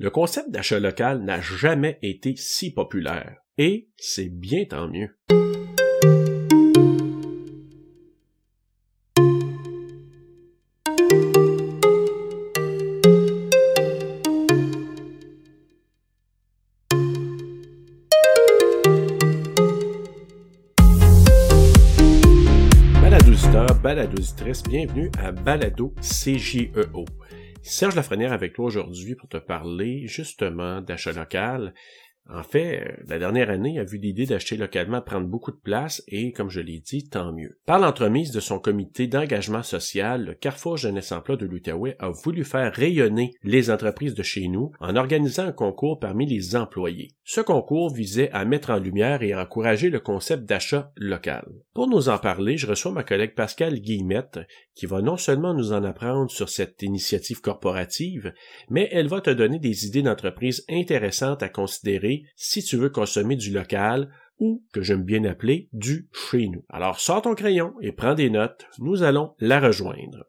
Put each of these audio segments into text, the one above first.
Le concept d'achat local n'a jamais été si populaire, et c'est bien tant mieux. Balado balado bienvenue à Balado CGEO. Serge Lafrenière avec toi aujourd'hui pour te parler justement d'achat local en fait, euh, la dernière année a vu l'idée d'acheter localement prendre beaucoup de place et, comme je l'ai dit, tant mieux. Par l'entremise de son comité d'engagement social, le Carrefour Jeunesse Emploi de l'Outaouais a voulu faire rayonner les entreprises de chez nous en organisant un concours parmi les employés. Ce concours visait à mettre en lumière et à encourager le concept d'achat local. Pour nous en parler, je reçois ma collègue Pascal Guillemette, qui va non seulement nous en apprendre sur cette initiative corporative, mais elle va te donner des idées d'entreprise intéressantes à considérer si tu veux consommer du local ou, que j'aime bien appeler, du chez nous. Alors sors ton crayon et prends des notes, nous allons la rejoindre.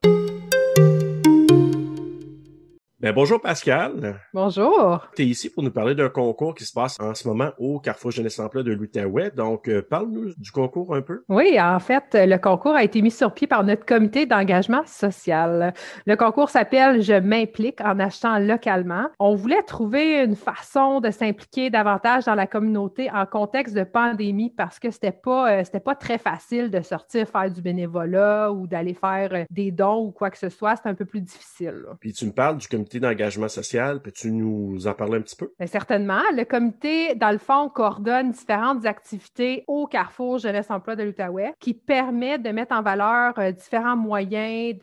Ben, bonjour Pascal. Bonjour. Tu es ici pour nous parler d'un concours qui se passe en ce moment au Carrefour Jeunesse Emploi de l'Outaouais. Donc, euh, parle-nous du concours un peu. Oui, en fait, le concours a été mis sur pied par notre comité d'engagement social. Le concours s'appelle Je m'implique en achetant localement. On voulait trouver une façon de s'impliquer davantage dans la communauté en contexte de pandémie parce que c'était pas, euh, c'était pas très facile de sortir faire du bénévolat ou d'aller faire des dons ou quoi que ce soit. C'était un peu plus difficile. Puis tu me parles du comité d'engagement social. Peux-tu nous en parler un petit peu? Bien, certainement. Le comité, dans le fond, coordonne différentes activités au Carrefour Jeunesse Emploi de l'Outaouais qui permet de mettre en valeur euh, différents moyens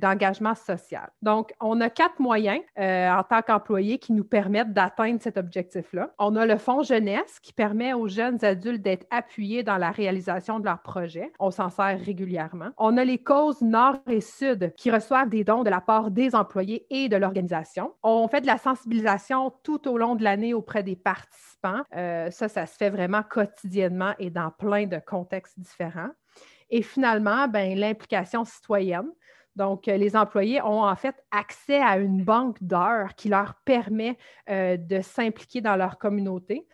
d'engagement de, social. Donc, on a quatre moyens euh, en tant qu'employés qui nous permettent d'atteindre cet objectif-là. On a le fonds jeunesse qui permet aux jeunes adultes d'être appuyés dans la réalisation de leurs projets. On s'en sert régulièrement. On a les causes nord et sud qui reçoivent des dons de la part des employés et de l'organisation on fait de la sensibilisation tout au long de l'année auprès des participants. Euh, ça, ça se fait vraiment quotidiennement et dans plein de contextes différents. Et finalement, ben, l'implication citoyenne. Donc, euh, les employés ont en fait accès à une banque d'heures qui leur permet euh, de s'impliquer dans leur communauté.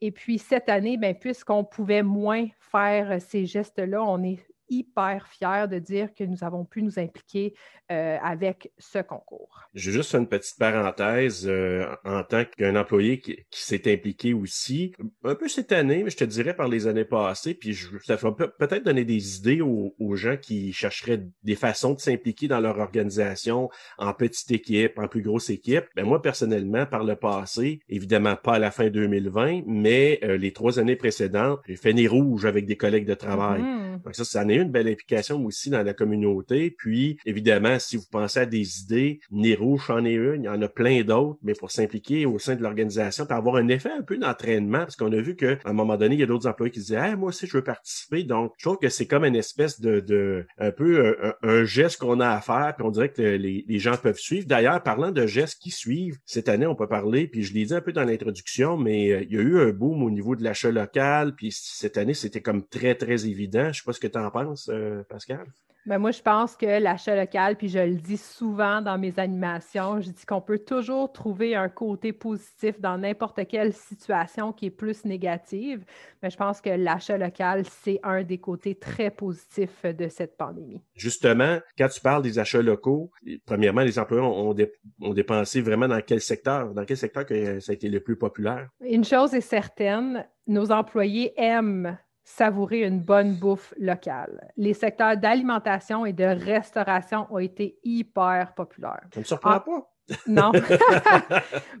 Et puis, cette année, ben, puisqu'on pouvait moins faire ces gestes-là, on est hyper fiers de dire que nous avons pu nous impliquer euh, avec ce concours. Je vais juste une petite parenthèse euh, en tant qu'un employé qui, s'est impliqué aussi, un peu cette année, mais je te dirais par les années passées, puis je, ça va peut-être donner des idées aux, gens qui chercheraient des façons de s'impliquer dans leur organisation en petite équipe, en plus grosse équipe. Ben moi, personnellement, par le passé, évidemment pas à la fin 2020, mais euh, les trois années précédentes, j'ai fait nez rouge avec des collègues de travail. Mm-hmm. Donc ça, ça en est une belle implication aussi dans la communauté. Puis, évidemment, si vous pensez à des idées, Nero, j'en ai une, il y en a plein d'autres, mais pour s'impliquer au sein de l'organisation, pour avoir un effet un peu d'entraînement, parce qu'on a vu qu'à un moment donné, il y a d'autres employés qui disaient, ah, moi aussi, je veux participer. Donc, je trouve que c'est comme une espèce de, un peu un, geste qu'on a à faire, puis on dirait que les, les gens peuvent suivre. D'ailleurs, parlant de gestes qui suivent, cette année, on peut parler, puis je l'ai dit un peu dans l'introduction, mais euh, il y a eu un boom au niveau de l'achat local, puis cette année, c'était comme très, très évident. Je sais pas ce que tu en penses. Euh, Pascal? Ben moi, je pense que l'achat local, puis je le dis souvent dans mes animations, je dis qu'on peut toujours trouver un côté positif dans n'importe quelle situation qui est plus négative. Mais je pense que l'achat local, c'est un des côtés très positifs de cette pandémie. Justement, quand tu parles des achats locaux, premièrement, les employeurs ont, ont dépensé vraiment dans quel secteur? Dans quel secteur que ça a été le plus populaire? Une chose est certaine, nos employés aiment savourer une bonne bouffe locale. Les secteurs d'alimentation et de restauration ont été hyper populaires. Ça ne me surprend pas. Non.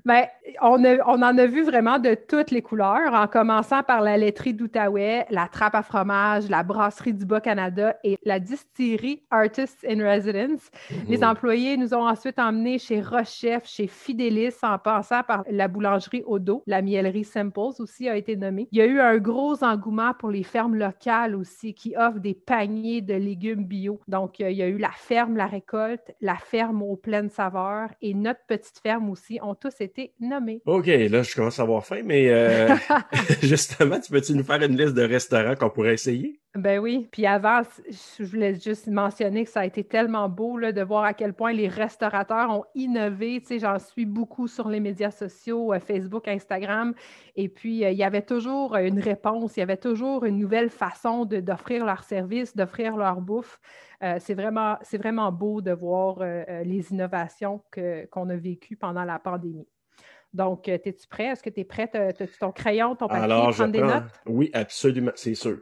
Mais on, on, en a vu vraiment de toutes les couleurs, en commençant par la laiterie d'Outaouais, la trappe à fromage, la brasserie du Bas-Canada et la distillerie Artists in Residence. Les mhm. employés nous ont ensuite emmenés chez Rochef, chez Fidelis, en passant par la boulangerie Odo. La miellerie Simples aussi a été nommée. Il y a eu un gros engouement pour les fermes locales aussi qui offrent des paniers de légumes bio. Donc, il y a eu la ferme La Récolte, la ferme aux pleines saveurs et notre petite ferme aussi ont tous été nommés. OK, là, je commence à avoir faim, mais euh, justement, tu peux-tu nous faire une liste de restaurants qu'on pourrait essayer? Ben oui. Puis avant, je voulais juste mentionner que ça a été tellement beau là, de voir à quel point les restaurateurs ont innové. Tu sais, j'en suis beaucoup sur les médias sociaux, euh, Facebook, Instagram. Et puis, euh, il y avait toujours une réponse, il y avait toujours une nouvelle façon d'offrir leur service, d'offrir leur bouffe. Euh, c'est vraiment, vraiment beau de voir les innovations qu'on a vécues pendant la pandémie. Donc, es-tu prêt? Est-ce que tu es prêt? As-tu ton crayon, ton papier, Alors, prendre des notes? Oui, absolument, c'est sûr.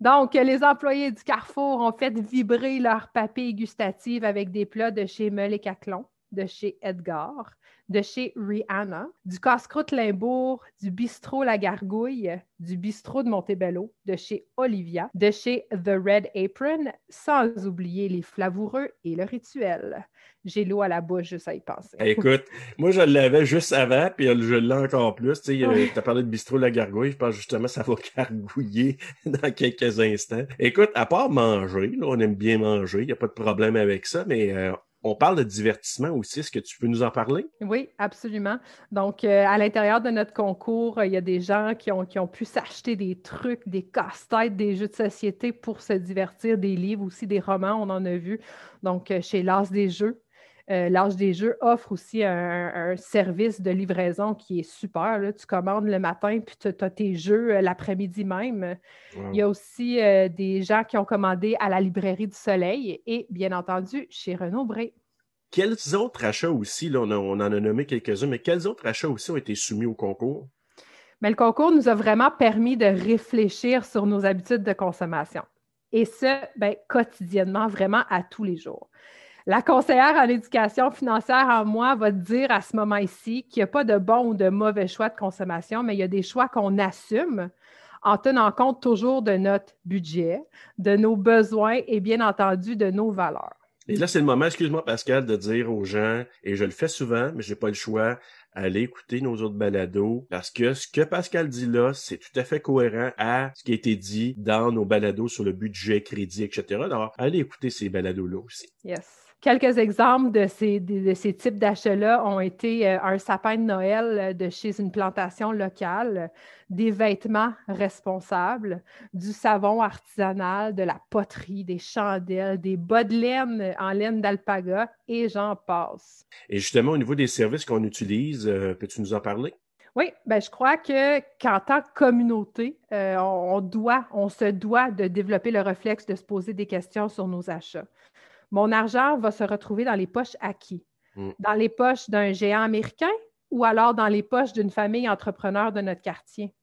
Donc, les employés du Carrefour ont fait vibrer leur papilles gustatives avec des plats de chez Meul et Caclon, de chez Edgar, de chez Rihanna, du casse-croûte Limbourg, du bistrot La Gargouille, du bistrot de Montebello, de chez Olivia, de chez The Red Apron, sans oublier les flavoureux et le rituel. J'ai l'eau à la bouche juste à y penser. Écoute, moi je l'avais juste avant, puis je l'ai encore plus. Tu as parlé de bistrot La Gargouille, je pense justement ça va gargouiller dans quelques instants. Écoute, à part manger, on aime bien manger, il n'y a pas de problème avec ça, mais euh, on parle de divertissement aussi. Est-ce que tu peux nous en parler? Oui, absolument. Donc, euh, à l'intérieur de notre concours, euh, il y a des gens qui ont, pu s'acheter des trucs, des casse-têtes, des jeux de société pour se divertir, des livres aussi, des romans, on en a vu. Donc, euh, chez l'As des Jeux, euh, L'Âge des Jeux offre aussi un, service de livraison qui est super. Tu commandes le matin, puis tu as tes jeux euh, l'après-midi même. Il y a aussi euh, des gens qui ont commandé à la Librairie du Soleil et, bien entendu, chez Renaud Bré. Quels autres achats aussi, là, on, en a nommé quelques-uns, mais quels autres achats aussi ont été soumis au concours? Mais le concours nous a vraiment permis de réfléchir sur nos habitudes de consommation. Et ce, ben, quotidiennement, vraiment à tous les jours. La conseillère en éducation financière en moi va te dire à ce moment ci qu'il n'y a pas de bon ou de mauvais choix de consommation, mais il y a des choix qu'on assume en tenant compte toujours de notre budget, de nos besoins et bien entendu de nos valeurs. Et là, c'est le moment, excuse-moi Pascal, de dire aux gens, et je le fais souvent, mais je n'ai pas le choix, allez écouter nos autres balados parce que ce que Pascal dit là, c'est tout à fait cohérent à ce qui a été dit dans nos balados sur le budget, crédit, etc. Alors, allez écouter ces balados-là aussi. Yes. Quelques exemples de ces, de, ces types d'achats-là ont été euh, un sapin de Noël euh, de chez une plantation locale, des vêtements responsables, du savon artisanal, de la poterie, des chandelles, des bas de laine en laine d'alpaga et j'en passe. Et justement, au niveau des services qu'on utilise, euh, peux-tu nous en parler? Oui, ben je crois que qu'en tant que communauté, on, doit, on se doit de développer le réflexe de se poser des questions sur nos achats mon argent va se retrouver dans les poches à qui? Mm. Dans les poches d'un géant américain ou alors dans les poches d'une famille entrepreneur de notre quartier?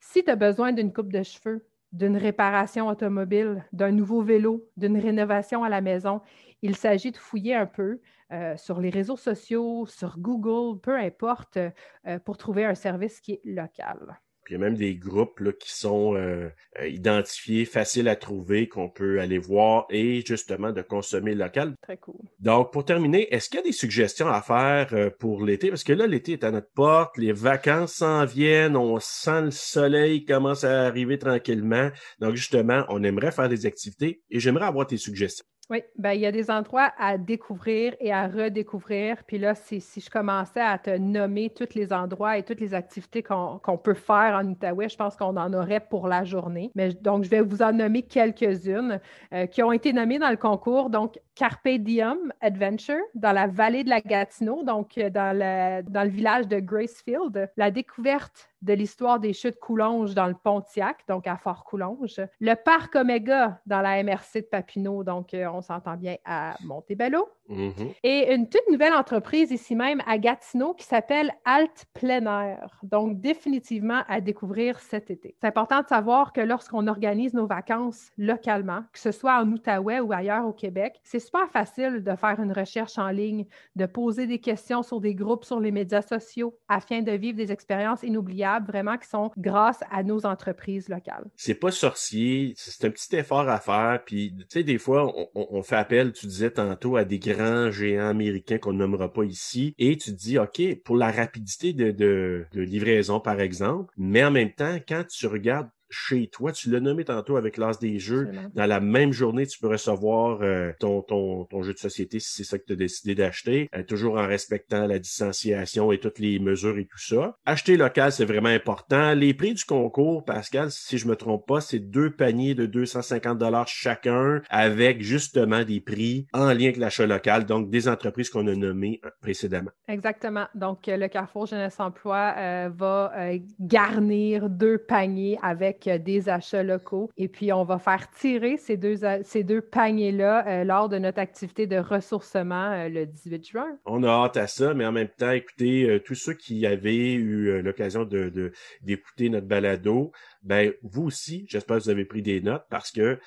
Si tu as besoin d'une coupe de cheveux, d'une réparation automobile, d'un nouveau vélo, d'une rénovation à la maison, il s'agit de fouiller un peu euh, sur les réseaux sociaux, sur Google, peu importe, euh, pour trouver un service qui est local. Puis il y a même des groupes là, qui sont euh, euh, identifiés, faciles à trouver, qu'on peut aller voir et justement de consommer local. Très cool. Donc, pour terminer, est-ce qu'il y a des suggestions à faire euh, pour l'été? Parce que là, l'été est à notre porte, les vacances s'en viennent, on sent le soleil commence à arriver tranquillement. Donc, justement, on aimerait faire des activités et j'aimerais avoir tes suggestions. Oui, ben, il y a des endroits à découvrir et à redécouvrir. Puis là, si, je commençais à te nommer tous les endroits et toutes les activités qu'on peut faire en Outaouais, je pense qu'on en aurait pour la journée. Mais donc, je vais vous en nommer quelques-unes euh, qui ont été nommées dans le concours. Donc, Carpe Diem Adventure dans la vallée de la Gatineau, donc euh, dans le, dans le village de Gracefield. La découverte de l'histoire des chutes Coulonges dans le Pontiac, donc à Fort-Coulonge. Le parc Omega dans la MRC de Papineau, donc euh, on s'entend bien à Montebello. Mm-hmm. Et une toute nouvelle entreprise ici même à Gatineau qui s'appelle Alt Plein Air. Donc, définitivement à découvrir cet été. C'est important de savoir que lorsqu'on organise nos vacances localement, que ce soit en Outaouais ou ailleurs au Québec, c'est super facile de faire une recherche en ligne, de poser des questions sur des groupes sur les médias sociaux afin de vivre des expériences inoubliables vraiment qui sont grâce à nos entreprises locales. C'est pas sorcier, c'est un petit effort à faire. Puis, tu sais, des fois, on, fait appel, tu disais tantôt, à des grand géant américain qu'on nommera pas ici, et tu te dis, OK, pour la rapidité de, livraison, par exemple, mais en même temps, quand tu regardes chez toi. Tu l'as nommé tantôt avec l'as des jeux. Dans la même journée, tu peux recevoir euh, ton, ton, ton, jeu de société si c'est ça que tu as décidé d'acheter, euh, toujours en respectant la distanciation et toutes les mesures et tout ça. Acheter local, c'est vraiment important. Les prix du concours, Pascal, si je me trompe pas, c'est deux paniers de 250 dollars chacun avec justement des prix en lien avec l'achat local, donc des entreprises qu'on a nommées précédemment. Exactement. Donc, le Carrefour Jeunesse Emploi va garnir deux paniers avec des achats locaux. Et puis, on va faire tirer ces deux, ces deux paniers-là euh, lors de notre activité de ressourcement euh, le 18 juin. On a hâte à ça, mais en même temps, écoutez, euh, tous ceux qui avaient eu l'occasion de, d'écouter notre balado, ben vous aussi, j'espère que vous avez pris des notes parce que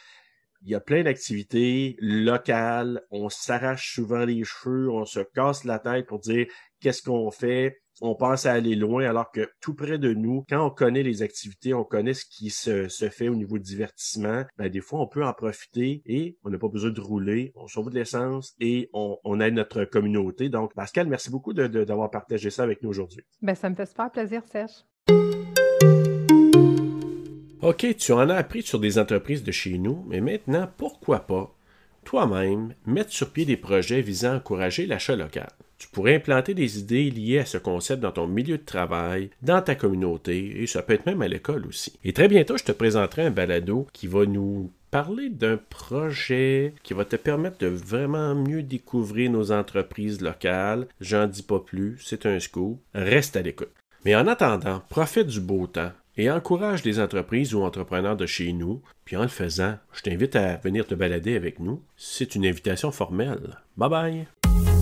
il y a plein d'activités locales, on s'arrache souvent les cheveux, on se casse la tête pour dire qu'est-ce qu'on fait, on pense à aller loin alors que tout près de nous, quand on connaît les activités, on connaît ce qui se, fait au niveau de divertissement, ben des fois on peut en profiter et on n'a pas besoin de rouler, on sauve de l'essence et on, on, aide notre communauté. Donc Pascal, merci beaucoup d'avoir partagé ça avec nous aujourd'hui. Ben, ça me fait super plaisir, Serge. OK, tu en as appris sur des entreprises de chez nous, mais maintenant, pourquoi pas toi-même mettre sur pied des projets visant à encourager l'achat local? Tu pourrais implanter des idées liées à ce concept dans ton milieu de travail, dans ta communauté, et ça peut être même à l'école aussi. Et très bientôt, je te présenterai un balado qui va nous parler d'un projet qui va te permettre de vraiment mieux découvrir nos entreprises locales. J'en dis pas plus, c'est un scoop. Reste à l'écoute. Mais en attendant, profite du beau temps et encourage les entreprises ou entrepreneurs de chez nous. Puis en le faisant, je t'invite à venir te balader avec nous. C'est une invitation formelle. Bye bye!